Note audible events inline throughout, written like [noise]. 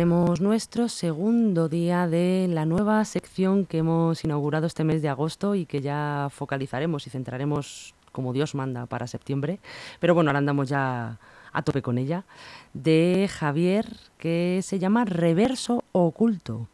tenemos nuestro segundo día de la nueva sección que hemos inaugurado este mes de agosto y que ya focalizaremos y centraremos como Dios manda para septiembre. Pero bueno, ahora andamos ya a tope con ella, de Javier, que se llama Reverso Oculto.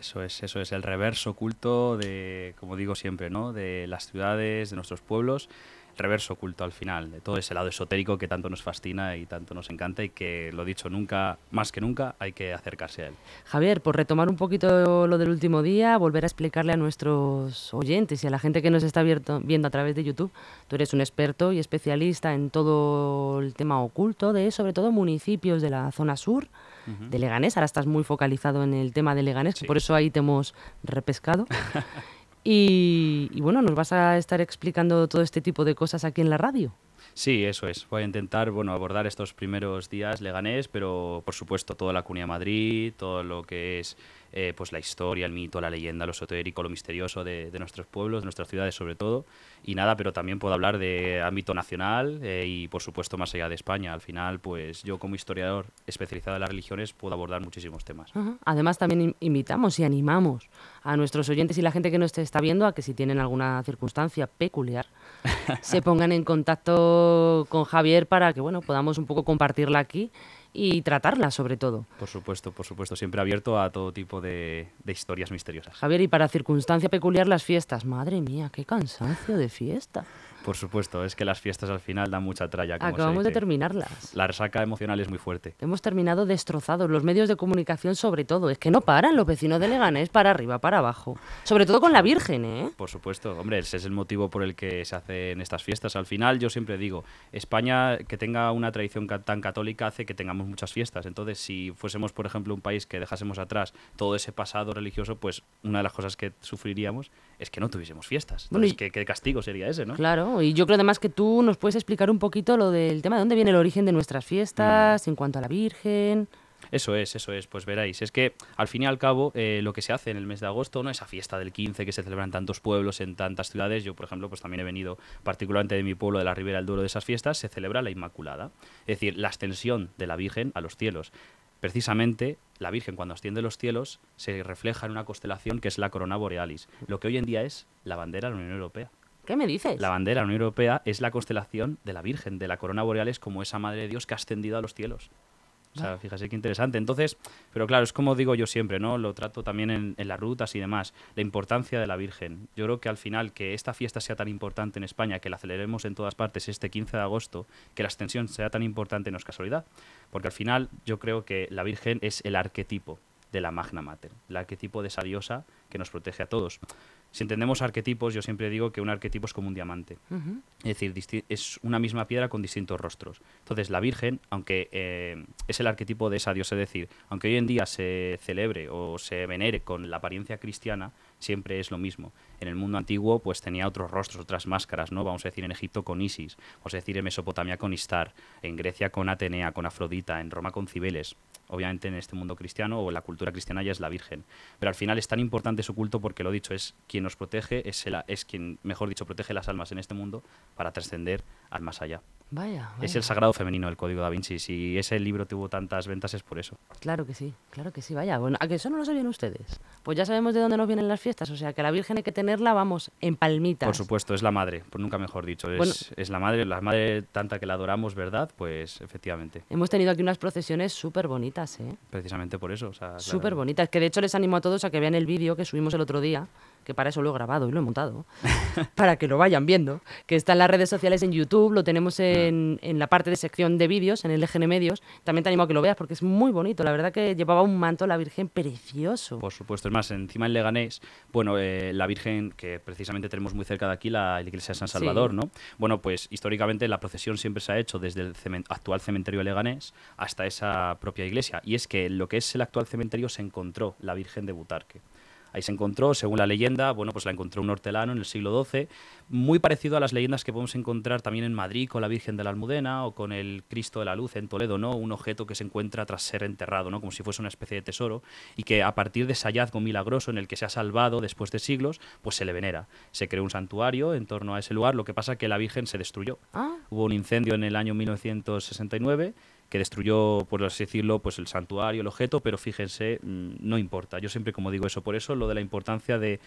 Eso es, eso es el reverso oculto de, como digo siempre, ¿no? de las ciudades, de nuestros pueblos reverso oculto al final, de todo ese lado esotérico que tanto nos fascina y tanto nos encanta y que, lo dicho, nunca, más que nunca, hay que acercarse a él. Javier, por retomar un poquito lo del último día, volver a explicarle a nuestros oyentes y a la gente que nos está viendo a través de YouTube, tú eres un experto y especialista en todo el tema oculto de, sobre todo, municipios de la zona sur de Leganés. Ahora estás muy focalizado en el tema de Leganés, por eso ahí te hemos repescado. [laughs] Y, bueno, nos vas a estar explicando todo este tipo de cosas aquí en la radio. Sí, eso es. Voy a intentar bueno, abordar estos primeros días leganés, pero por supuesto toda la Cunha Madrid, todo lo que es eh, pues la historia, el mito, la leyenda, lo esotérico, lo misterioso de, nuestros pueblos, de nuestras ciudades sobre todo. Y nada, pero también puedo hablar de ámbito nacional eh, y por supuesto más allá de España. Al final, pues yo como historiador especializado en las religiones puedo abordar muchísimos temas. Además también invitamos y animamos a nuestros oyentes y la gente que nos está viendo a que si tienen alguna circunstancia peculiar [laughs] se pongan en contacto con Javier para que bueno podamos un poco compartirla aquí y tratarla sobre todo. Por supuesto, por supuesto, siempre abierto a todo tipo de, de, historias misteriosas. Javier, y para circunstancia peculiar las fiestas, madre mía, qué cansancio de fiesta. Por supuesto, es que las fiestas al final dan mucha tralla. Acabamos de terminarlas. La resaca emocional es muy fuerte. Hemos terminado destrozados, los medios de comunicación sobre todo. Es que no paran los vecinos de Leganés para arriba, para abajo. Sobre todo con la Virgen, ¿eh? Por supuesto, hombre, ese es el motivo por el que se hacen estas fiestas. Al final, yo siempre digo, España que tenga una tradición tan católica hace que tengamos muchas fiestas. Entonces, si fuésemos, por ejemplo, un país que dejásemos atrás todo ese pasado religioso, pues una de las cosas que sufriríamos es que no tuviésemos fiestas. Entonces, ¿qué, ¿qué, castigo sería ese, no? Claro, y yo creo además que tú nos puedes explicar un poquito lo del tema de dónde viene el origen de nuestras fiestas, mm. en cuanto a la Virgen. Eso es, eso es, pues veréis. Es que al fin y al cabo eh, lo que se hace en el mes de agosto, ¿no? Esa fiesta del 15 que se celebra en tantos pueblos, en tantas ciudades. Yo, por ejemplo, pues también he venido particularmente de mi pueblo, de la Ribera del Duero, de esas fiestas, se celebra la Inmaculada. Es decir, la ascensión de la Virgen a los cielos precisamente la Virgen cuando asciende a los cielos se refleja en una constelación que es la corona borealis, lo que hoy en día es la bandera de la Unión Europea. ¿Qué me dices? La bandera de la Unión Europea es la constelación de la Virgen, de la corona borealis como esa Madre de Dios que ha ascendido a los cielos. O sea, fíjese qué interesante. Entonces, pero claro, es como digo yo siempre, ¿no? Lo trato también en, las rutas y demás. La importancia de la Virgen. Yo creo que al final que esta fiesta sea tan importante en España, que la celebremos en todas partes este 15 de agosto, que la extensión sea tan importante no es casualidad. Porque al final yo creo que la Virgen es el arquetipo de la Magna Mater, el arquetipo de esa diosa que nos protege a todos. Si entendemos arquetipos, yo siempre digo que un arquetipo es como un diamante. Es decir, es una misma piedra con distintos rostros. Entonces, la Virgen, aunque eh, es el arquetipo de esa diosa, es decir, aunque hoy en día se celebre o se venere con la apariencia cristiana, siempre es lo mismo. En el mundo antiguo, pues tenía otros rostros, otras máscaras, ¿no? Vamos a decir en Egipto con Isis, vamos a decir en Mesopotamia con Istar, en Grecia con Atenea, con Afrodita, en Roma con Cibeles obviamente en este mundo cristiano o en la cultura cristiana ya es la Virgen. Pero al final es tan importante su culto porque lo dicho, es quien nos protege, es, es quien, mejor dicho, protege las almas en este mundo para trascender al más allá. Vaya, Es el sagrado femenino del Código da Vinci. Si ese libro tuvo tantas ventas es por eso. Claro que sí, claro que sí. Vaya, bueno, ¿a que eso no lo sabían ustedes? Pues ya sabemos de dónde nos vienen las fiestas. O sea, que la Virgen hay que tenerla, vamos, en palmitas. Por supuesto, es la madre, por nunca mejor dicho. Es, es la madre, la madre tanta que la adoramos, ¿verdad? Pues efectivamente. Hemos tenido aquí unas procesiones súper bonitas, ¿eh? Precisamente por eso. súper bonitas. Que de hecho les animo a todos a que vean el vídeo que subimos el otro día que para eso lo he grabado y lo he montado, [laughs] para que lo vayan viendo, que está en las redes sociales en YouTube, lo tenemos en, en la parte de sección de vídeos, en el EGN Medios. También te animo a que lo veas porque es muy bonito. La verdad que llevaba un manto la Virgen precioso. Por supuesto, es más, encima en Leganés, bueno, eh, la Virgen, que precisamente tenemos muy cerca de aquí, la, iglesia de San Salvador, ¿no? Bueno, pues históricamente la procesión siempre se ha hecho desde el actual cementerio de Leganés hasta esa propia iglesia. Y es que lo que es el actual cementerio se encontró la Virgen de Butarque. Ahí se encontró, según la leyenda, bueno, pues la encontró un hortelano en el siglo XII, muy parecido a las leyendas que podemos encontrar también en Madrid con la Virgen de la Almudena o con el Cristo de la Luz en Toledo, ¿no? Un objeto que se encuentra tras ser enterrado, ¿no? Como si fuese una especie de tesoro y que a partir de ese hallazgo milagroso en el que se ha salvado después de siglos, pues se le venera. Se creó un santuario en torno a ese lugar, lo que pasa que la Virgen se destruyó. Ah. Hubo un incendio en el año 1969 que destruyó, por así decirlo, pues el santuario, el objeto, pero fíjense, mm, no importa. Yo siempre como digo eso, por eso lo de la importancia de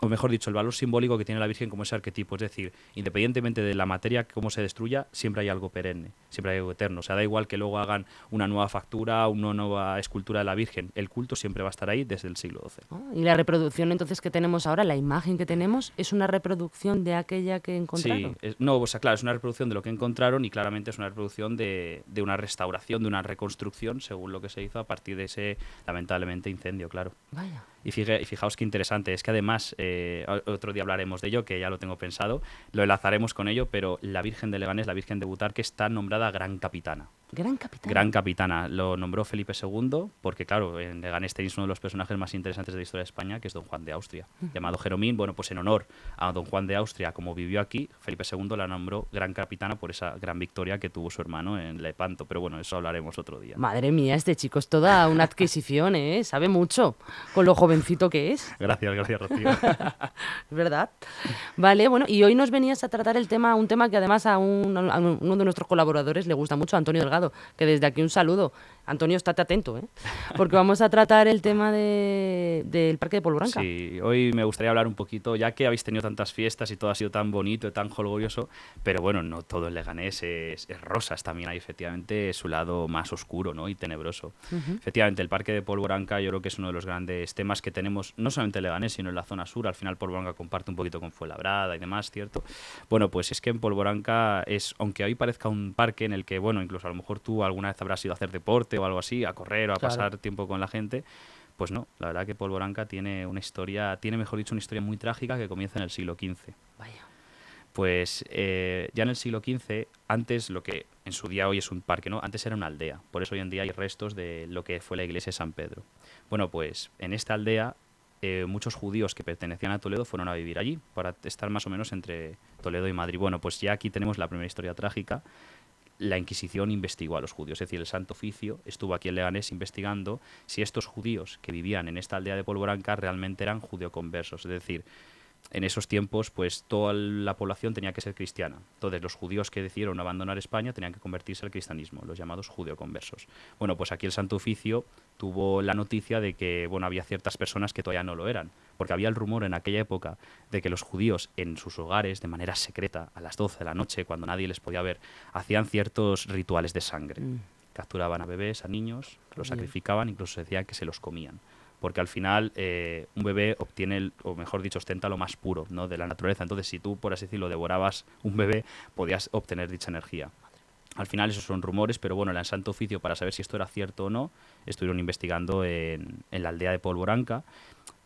o mejor dicho, el valor simbólico que tiene la Virgen como ese arquetipo. Es decir, independientemente de la materia, cómo se destruya, siempre hay algo perenne, siempre hay algo eterno. O sea, da igual que luego hagan una nueva factura, una nueva escultura de la Virgen. El culto siempre va a estar ahí desde el siglo XII. Ah, y la reproducción entonces que tenemos ahora, la imagen que tenemos, es una reproducción de aquella que encontraron. Sí, no, o sea, claro, es una reproducción de lo que encontraron y claramente es una reproducción de, de una restauración, de una reconstrucción, según lo que se hizo a partir de ese, lamentablemente, incendio, claro. Vaya. Y, fijaos qué interesante, es que además, eh, otro día hablaremos de ello, que ya lo tengo pensado, lo enlazaremos con ello, pero la Virgen de Leganés, la Virgen de Butarque, está nombrada Gran Capitana. Gran capitana. Gran capitana. Lo nombró Felipe II porque, claro, en Leganés tenéis uno de los personajes más interesantes de la historia de España, que es Don Juan de Austria, llamado Jeromín. Bueno, pues en honor a Don Juan de Austria, como vivió aquí, Felipe II la nombró Gran Capitana por esa gran victoria que tuvo su hermano en Lepanto. Pero bueno, eso hablaremos otro día. Madre mía, este chico es toda una adquisición, ¿eh? Sabe mucho con lo jovencito que es. Gracias, gracias, Rocío. [laughs] es verdad. Vale, bueno, y hoy nos venías a tratar el tema, un tema que además a, un, a uno de nuestros colaboradores le gusta mucho, Antonio Delgado que desde aquí un saludo. Antonio, estate atento, ¿eh? porque vamos a tratar el tema del Parque de Polvoranca. Sí, hoy me gustaría hablar un poquito, ya que habéis tenido tantas fiestas y todo ha sido tan bonito y tan holgorioso, pero bueno, no todo el Leganés es, es rosas, también hay efectivamente su lado más oscuro ¿no? y tenebroso. Efectivamente, el Parque de Polvoranca yo creo que es uno de los grandes temas que tenemos, no solamente en Leganés, sino en la zona sur. Al final Polvoranca comparte un poquito con Fuenlabrada y demás, ¿cierto? Bueno, pues es que en Polvoranca es, aunque hoy parezca un parque en el que, bueno, incluso a lo mejor tú alguna vez habrás ido a hacer deporte o algo así, a correr o a pasar tiempo con la gente. Pues no, la verdad que Polvoranca tiene una historia, tiene mejor dicho una historia muy trágica que comienza en el siglo XV. Vaya. Pues eh, ya en el siglo XV, antes lo que en su día hoy es un parque, ¿no? Antes era una aldea, por eso hoy en día hay restos de lo que fue la iglesia de San Pedro. Bueno, pues en esta aldea eh, muchos judíos que pertenecían a Toledo fueron a vivir allí, para estar más o menos entre Toledo y Madrid. Bueno, pues ya aquí tenemos la primera historia trágica la Inquisición investigó a los judíos, es decir, el Santo Oficio estuvo aquí en Leganés investigando si estos judíos que vivían en esta aldea de Polvoranca realmente eran judeoconversos, es decir, en esos tiempos, pues toda la población tenía que ser cristiana. Entonces, los judíos que decidieron abandonar España tenían que convertirse al cristianismo, los llamados judeoconversos. Bueno, pues aquí el Santo Oficio tuvo la noticia de que, bueno, había ciertas personas que todavía no lo eran porque había el rumor en aquella época de que los judíos en sus hogares, de manera secreta, a las 12 de la noche, cuando nadie les podía ver, hacían ciertos rituales de sangre. Mm. Capturaban a bebés, a niños, los sacrificaban, incluso se decía que se los comían. Porque al final eh, un bebé obtiene, o mejor dicho, ostenta lo más puro ¿no? de la naturaleza. Entonces, si tú, por así decirlo, devorabas un bebé, podías obtener dicha energía. Al final esos son rumores, pero bueno, el Santo Oficio, para saber si esto era cierto o no, estuvieron investigando en, en la aldea de Polvoranca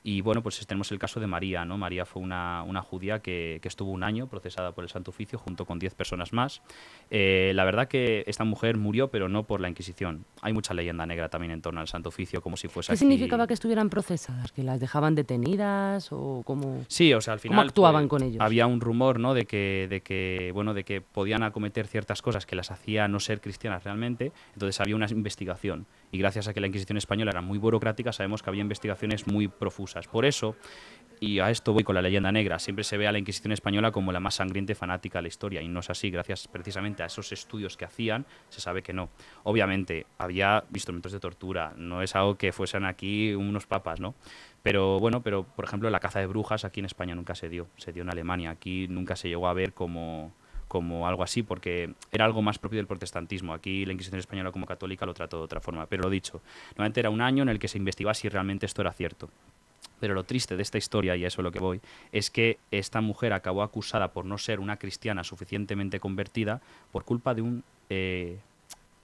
y bueno, pues tenemos el caso de María, ¿no? María fue una, una judía que, que, estuvo un año procesada por el Santo Oficio junto con diez personas más. Eh, la verdad que esta mujer murió, pero no por la Inquisición. Hay mucha leyenda negra también en torno al Santo Oficio, como si fuese ¿Qué significaba que estuvieran procesadas? ¿Que las dejaban detenidas o cómo, sí, o sea, al final, actuaban con ellos? Había un rumor, ¿no? De que, de que, bueno, de que podían acometer ciertas cosas que las hacía no ser cristianas realmente. Entonces había una investigación. Y gracias a que la Inquisición española era muy burocrática, sabemos que había investigaciones muy profusas. Por eso, y a esto voy con la leyenda negra, siempre se ve a la Inquisición española como la más sangrienta y fanática de la historia, y no es así, gracias precisamente a esos estudios que hacían, se sabe que no. Obviamente, había instrumentos de tortura, no es algo que fuesen aquí unos papas, ¿no? Pero bueno, pero por ejemplo, la caza de brujas aquí en España nunca se dio, se dio en Alemania, aquí nunca se llegó a ver como como algo así, porque era algo más propio del protestantismo. Aquí la Inquisición española como católica lo trató de otra forma. Pero lo dicho, nuevamente era un año en el que se investigaba si realmente esto era cierto. Pero lo triste de esta historia, y a eso es lo que voy, es que esta mujer acabó acusada por no ser una cristiana suficientemente convertida por culpa de un, eh,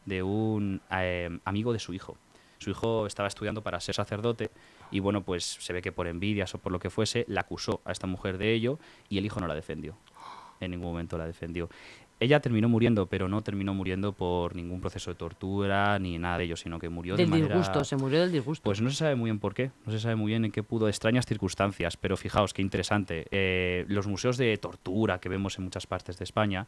de un eh, amigo de su hijo. Su hijo estaba estudiando para ser sacerdote y bueno, pues se ve que por envidias o por lo que fuese, la acusó a esta mujer de ello y el hijo no la defendió. En ningún momento la defendió. Ella terminó muriendo, pero no terminó muriendo por ningún proceso de tortura ni nada de ello, sino que murió del de manera... disgusto, se murió del disgusto. Pues no se sabe muy bien por qué, no se sabe muy bien en qué pudo, extrañas circunstancias, pero fijaos qué interesante. Eh, los museos de tortura que vemos en muchas partes de España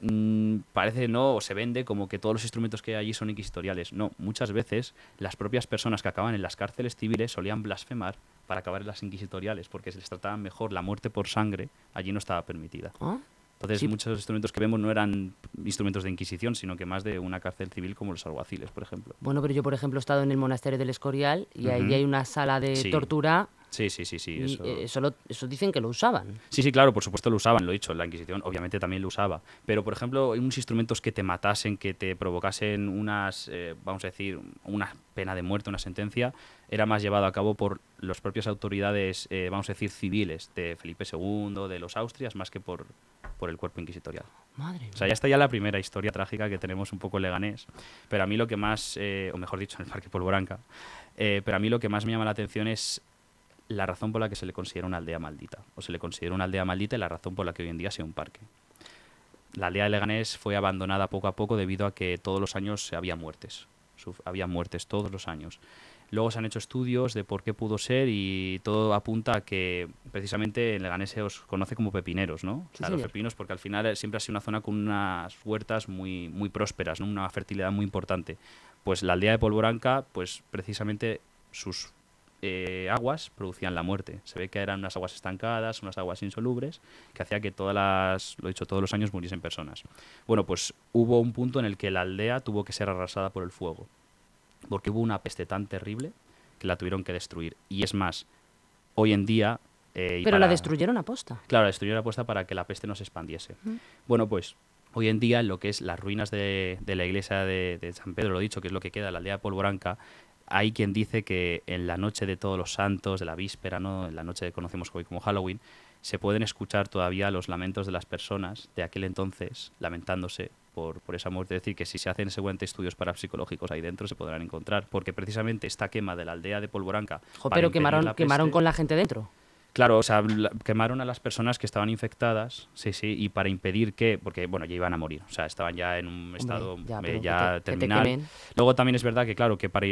mmm, parece no o se vende como que todos los instrumentos que hay allí son inquisitoriales. No, muchas veces las propias personas que acaban en las cárceles civiles solían blasfemar para acabar en las inquisitoriales, porque se les trataba mejor la muerte por sangre, allí no estaba permitida. ¿Ah? Entonces, Sí. muchos instrumentos que vemos no eran instrumentos de Inquisición, sino que más de una cárcel civil como los alguaciles, por ejemplo. Bueno, pero yo, por ejemplo, he estado en el monasterio del Escorial y ahí hay una sala de Sí. tortura Sí, sí, sí, sí. Eso... eh, eso, lo- eso dicen que lo usaban. Sí, sí, claro, por supuesto lo usaban, lo he dicho, la Inquisición obviamente también lo usaba. Pero, por ejemplo, hay unos instrumentos que te matasen, que te provocasen unas, eh, vamos a decir, una pena de muerte, una sentencia, era más llevado a cabo por las propias autoridades, eh, vamos a decir, civiles de Felipe II, de los Austrias, más que por, por el cuerpo inquisitorial. Madre O sea, ya está ya la primera historia trágica que tenemos un poco en Leganés. Pero a mí lo que más, eh, o mejor dicho, en el Parque Polvoranca, eh, pero a mí lo que más me llama la atención es la razón por la que se le considera una aldea maldita. O se le considera una aldea maldita y la razón por la que hoy en día sea un parque. La aldea de Leganés fue abandonada poco a poco debido a que todos los años había muertes. Había muertes todos los años. Luego se han hecho estudios de por qué pudo ser y todo apunta a que precisamente en Leganés se os conoce como pepineros, ¿no? O sea, los pepinos porque al final siempre ha sido una zona con unas huertas muy, muy prósperas, ¿no? Una fertilidad muy importante. Pues la aldea de Polvoranca, pues precisamente sus eh, aguas producían la muerte. Se ve que eran unas aguas estancadas, unas aguas insolubres, que hacía que todas las, lo he dicho, todos los años muriesen personas. Bueno, pues hubo un punto en el que la aldea tuvo que ser arrasada por el fuego, porque hubo una peste tan terrible que la tuvieron que destruir. Y es más, hoy en día... eh, Pero la destruyeron a posta. Claro, la destruyeron la puesta para que la peste no se expandiese. Bueno, pues hoy en día en lo que es las ruinas de, de la iglesia de, de San Pedro, lo dicho, que es lo que queda, la aldea de Polvoranca, hay quien dice que en la noche de todos los santos, de la víspera, ¿no? en la noche que conocemos hoy como Halloween, se pueden escuchar todavía los lamentos de las personas de aquel entonces lamentándose por, por esa muerte. Es decir, que si se hacen seguramente estudios parapsicológicos ahí dentro se podrán encontrar, porque precisamente esta quema de la aldea de Polvoranca... Jo, pero quemaron, la quemaron con la gente dentro. Claro, o sea, quemaron a las personas que estaban infectadas, sí, sí, y para impedir que, porque, bueno, ya iban a morir, o sea, estaban ya en un estado ya, eh, pero ya, que te- que te terminal. Luego también es verdad que, claro, que para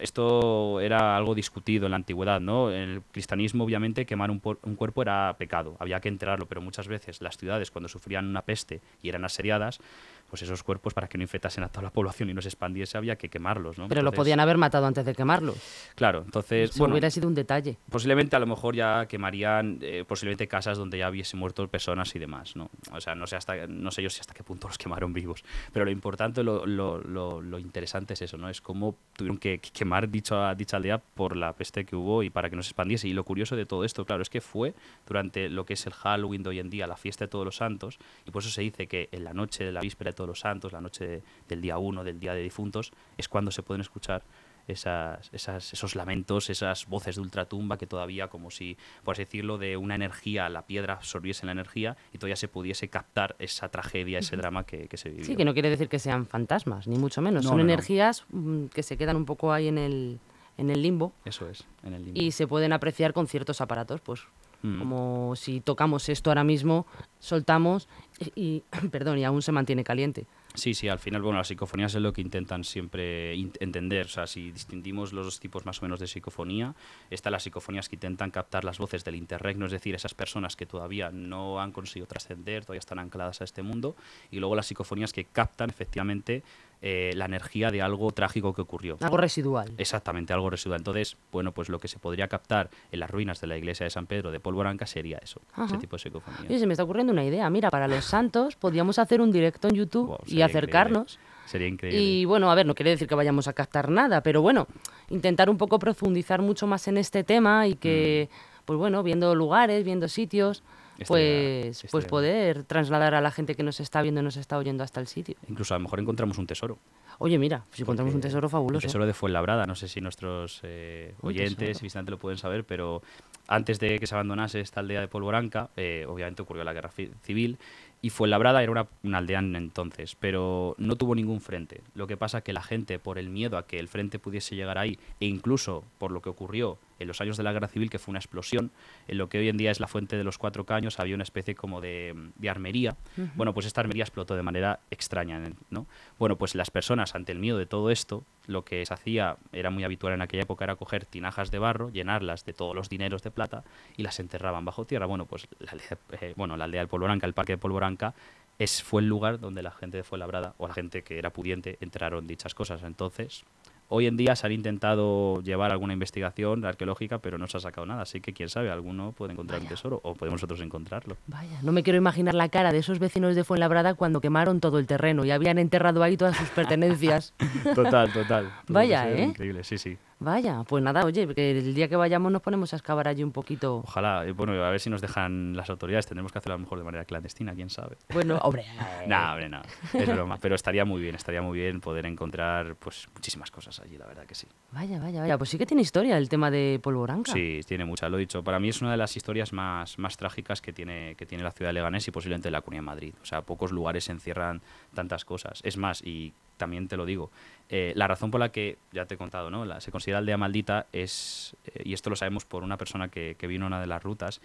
esto era algo discutido en la antigüedad, ¿no? En el cristianismo, obviamente, quemar un, un cuerpo era pecado, había que enterrarlo, pero muchas veces las ciudades, cuando sufrían una peste y eran asediadas, pues esos cuerpos, para que no infectasen a toda la población y no se expandiese, había que quemarlos, ¿no? Pero lo Entonces, podían haber matado antes de quemarlos. Claro, entonces, Eso bueno, hubiera sido un detalle. posiblemente a lo mejor ya quemarían eh, posiblemente casas donde ya hubiese muerto personas y demás no o sea no sé hasta no sé yo si hasta qué punto los quemaron vivos pero lo importante lo, lo, lo, lo interesante es eso no es cómo tuvieron que, que quemar dicha dicha aldea por la peste que hubo y para que no se expandiese y lo curioso de todo esto claro es que fue durante lo que es el Halloween de hoy en día la fiesta de todos los santos y por eso se dice que en la noche de la víspera de todos los santos la noche de- del día 1 del día de difuntos es cuando se pueden escuchar esas, esas, esos lamentos, esas voces de ultratumba que todavía, como si, por así decirlo, de una energía, la piedra absorbiese la energía y todavía se pudiese captar esa tragedia, ese drama que, que se vivió. Sí, que no quiere decir que sean fantasmas, ni mucho menos. No, Son no, energías mm, que se quedan un poco ahí en el, en el limbo Eso es, en el limbo. y se pueden apreciar con ciertos aparatos, pues Mm. como si tocamos esto ahora mismo, soltamos y, [coughs] perdón, y aún se mantiene caliente. Sí, sí, al final, bueno, las psicofonías es lo que intentan siempre in- entender. O sea, si distinguimos los dos tipos más o menos de psicofonía, están las psicofonías que intentan captar las voces del interregno, es decir, esas personas que todavía no han conseguido trascender, todavía están ancladas a este mundo, y luego las psicofonías que captan efectivamente eh, la energía de algo trágico que ocurrió. Algo residual. Exactamente, algo residual. Entonces, bueno, pues lo que se podría captar en las ruinas de la iglesia de San Pedro de Polvoranca sería eso, ese Ajá. tipo de psicofonía. Oye, se me está ocurriendo una idea. Mira, para los santos podríamos hacer un directo en YouTube Wow, y acercarnos. increíble. Sería increíble. Y bueno, a ver, no quiere decir que vayamos a captar nada, pero bueno, intentar un poco profundizar mucho más en este tema y que, pues bueno, viendo lugares, viendo sitios, Pues, pues poder trasladar a la gente que nos está viendo y nos está oyendo hasta el sitio. Incluso a lo mejor encontramos un tesoro. Oye, mira, si encontramos un tesoro fabuloso. El tesoro de Fuenlabrada, no sé si nuestros eh, Un oyentes y visitantes lo pueden saber, pero antes de que se abandonase esta aldea de Polvoranca, eh, obviamente ocurrió la guerra civil y Fuenlabrada era una, una aldea en entonces, pero no tuvo ningún frente. Lo que pasa que la gente, por el miedo a que el frente pudiese llegar ahí, e incluso por lo que ocurrió en los años de la guerra civil, que fue una explosión, en lo que hoy en día es la fuente de los cuatro caños, había una especie como de, de armería. Bueno, pues esta armería explotó de manera extraña, ¿no? Bueno, pues las personas, ante el miedo de todo esto, lo que se hacía, era muy habitual en aquella época, era coger tinajas de barro, llenarlas de todos los dineros de plata y las enterraban bajo tierra. Bueno, pues la aldea, eh, bueno, la aldea del Polvoranca, el parque de Polvoranca, es, fue el lugar donde la gente de Fuenlabrada, o la gente que era pudiente, enterraron dichas cosas. Entonces, Hoy en día se han intentado llevar alguna investigación arqueológica, pero no se ha sacado nada. Así que quién sabe, alguno puede encontrar un tesoro o podemos nosotros encontrarlo. Vaya, no me quiero imaginar la cara de esos vecinos de Fuenlabrada cuando quemaron todo el terreno y habían enterrado ahí todas sus pertenencias. [laughs] total, total. Vaya, ¿eh? Increíble, sí, sí. Vaya, pues nada, oye, que el día que vayamos nos ponemos a excavar allí un poquito. Ojalá, y bueno, a ver si nos dejan las autoridades. Tendremos que hacerlo a lo mejor de manera clandestina, quién sabe. Bueno, [laughs] hombre. no, hombre, no. Es broma. Pero estaría muy bien, estaría muy bien poder encontrar pues muchísimas cosas allí, la verdad que sí. Vaya, vaya, vaya. Pues sí que tiene historia el tema de Polvoranca. Sí, tiene mucha, lo he dicho. Para mí es una de las historias más, más trágicas que tiene, que tiene la ciudad de Leganés y posiblemente la Comunidad de Madrid. O sea, pocos lugares encierran tantas cosas. Es más, y también te lo digo, eh, la razón por la que, ya te he contado, ¿no? La, se considera aldea maldita es, eh, y esto lo sabemos por una persona que, que vino a una de las rutas,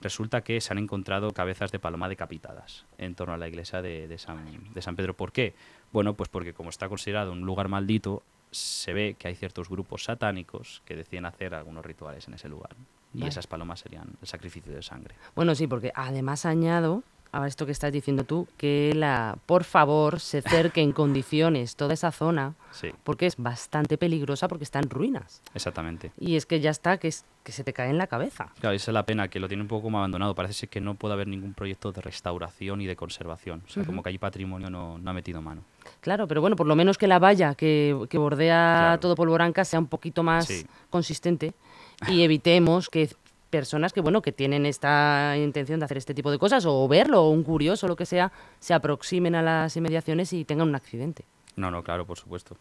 resulta que se han encontrado cabezas de paloma decapitadas en torno a la iglesia de, de, San, de San Pedro. ¿Por qué? Bueno, pues porque como está considerado un lugar maldito, se ve que hay ciertos grupos satánicos que deciden hacer algunos rituales en ese lugar. Y Vale. esas palomas serían el sacrificio de sangre. Bueno, sí, porque además añado a esto que estás diciendo tú, que la, por favor, se cerque en [laughs] condiciones toda esa zona, Sí, porque es bastante peligrosa porque está en ruinas. exactamente. Y es que ya está, que, es, que se te cae en la cabeza. Claro, esa es la pena, que lo tiene un poco como abandonado. Parece ser que no puede haber ningún proyecto de restauración y de conservación. O sea, como que allí patrimonio no, no ha metido mano. Claro, pero bueno, por lo menos que la valla que, que bordea Claro. todo Polvoranca sea un poquito más Sí. consistente y evitemos que personas que bueno que tienen esta intención de hacer este tipo de cosas o verlo o un curioso lo que sea se aproximen a las inmediaciones y tengan un accidente No, no, claro, por supuesto.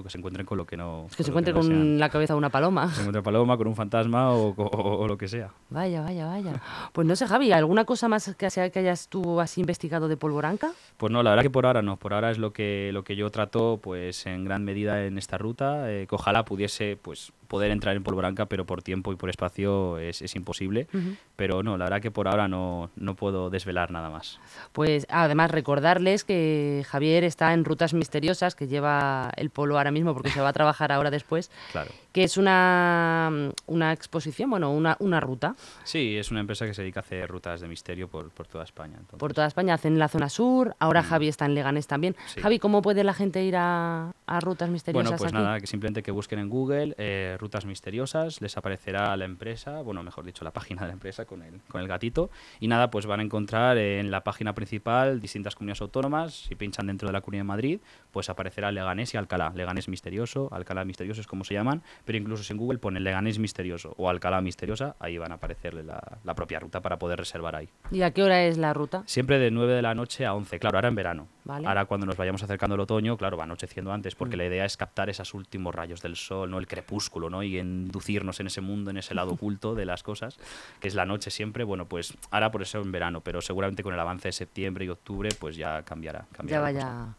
O que se encuentren con lo que no. es que se con lo encuentre no con la cabeza de una paloma Se encuentra paloma con un fantasma o, o- o lo que sea. vaya vaya vaya pues no sé Javi alguna cosa más que, sea que hayas tú así investigado de Polvoranca Pues no, la verdad que por ahora no. Por ahora es lo que, lo que yo trato, pues en gran medida en esta ruta. eh, que ojalá pudiese, pues poder entrar en Polvoranca, pero por tiempo y por espacio es, es imposible. Pero no, la verdad que por ahora no, no puedo desvelar nada más. Pues además recordarles que Javier está en Rutas Misteriosas, que lleva el polo ahora mismo porque se va a trabajar ahora después, [laughs] Claro. que es una, una exposición, bueno, una, una ruta Sí, es una empresa que se dedica a hacer rutas de misterio por, por toda España. entonces. por toda España. Hacen la zona sur, ahora Javi está en Leganés también. Sí. Javi, ¿cómo puede la gente ir a, a Rutas Misteriosas Bueno, pues aquí? nada, que simplemente que busquen en Google eh, rutas misteriosas, les aparecerá la empresa, bueno, mejor dicho, la página de la empresa con el, con el gatito. Y nada, pues van a encontrar en la página principal distintas comunidades autónomas. Si pinchan dentro de la Comunidad de Madrid, pues aparecerá Leganés y Alcalá. Leganés misterioso, Alcalá misterioso es como se llaman, pero incluso si en Google ponen Leganés misterioso o Alcalá misteriosa, ahí van a aparecerle la, la propia ruta para poder reservar ahí. ¿Y a qué hora es la ruta? Siempre de 9 de la noche a 11, claro, ahora en verano. Vale. Ahora cuando nos vayamos acercando al otoño, claro, va anocheciendo antes, porque la idea es captar esos últimos rayos del sol, ¿no? El crepúsculo, ¿no? Y inducirnos en ese mundo, en ese lado [laughs] oculto de las cosas, que es la noche siempre. Bueno, pues ahora por eso en verano, pero seguramente con el avance de septiembre y octubre, pues ya cambiará. Ya cambiará cosa. vaya.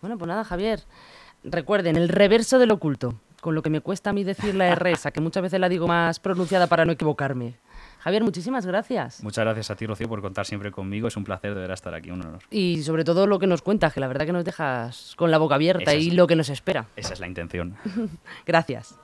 Bueno, pues nada, Javier. Recuerden, el reverso del oculto, con lo que me cuesta a mí decir la R esa, que muchas veces la digo más pronunciada para no equivocarme. Javier, muchísimas gracias. Muchas gracias a ti, Rocío, por contar siempre conmigo. Es un placer de verdad estar aquí, un honor. Y sobre todo lo que nos cuentas, que la verdad que nos dejas con la boca abierta es- y lo que nos espera. Esa es la intención. [laughs] Gracias.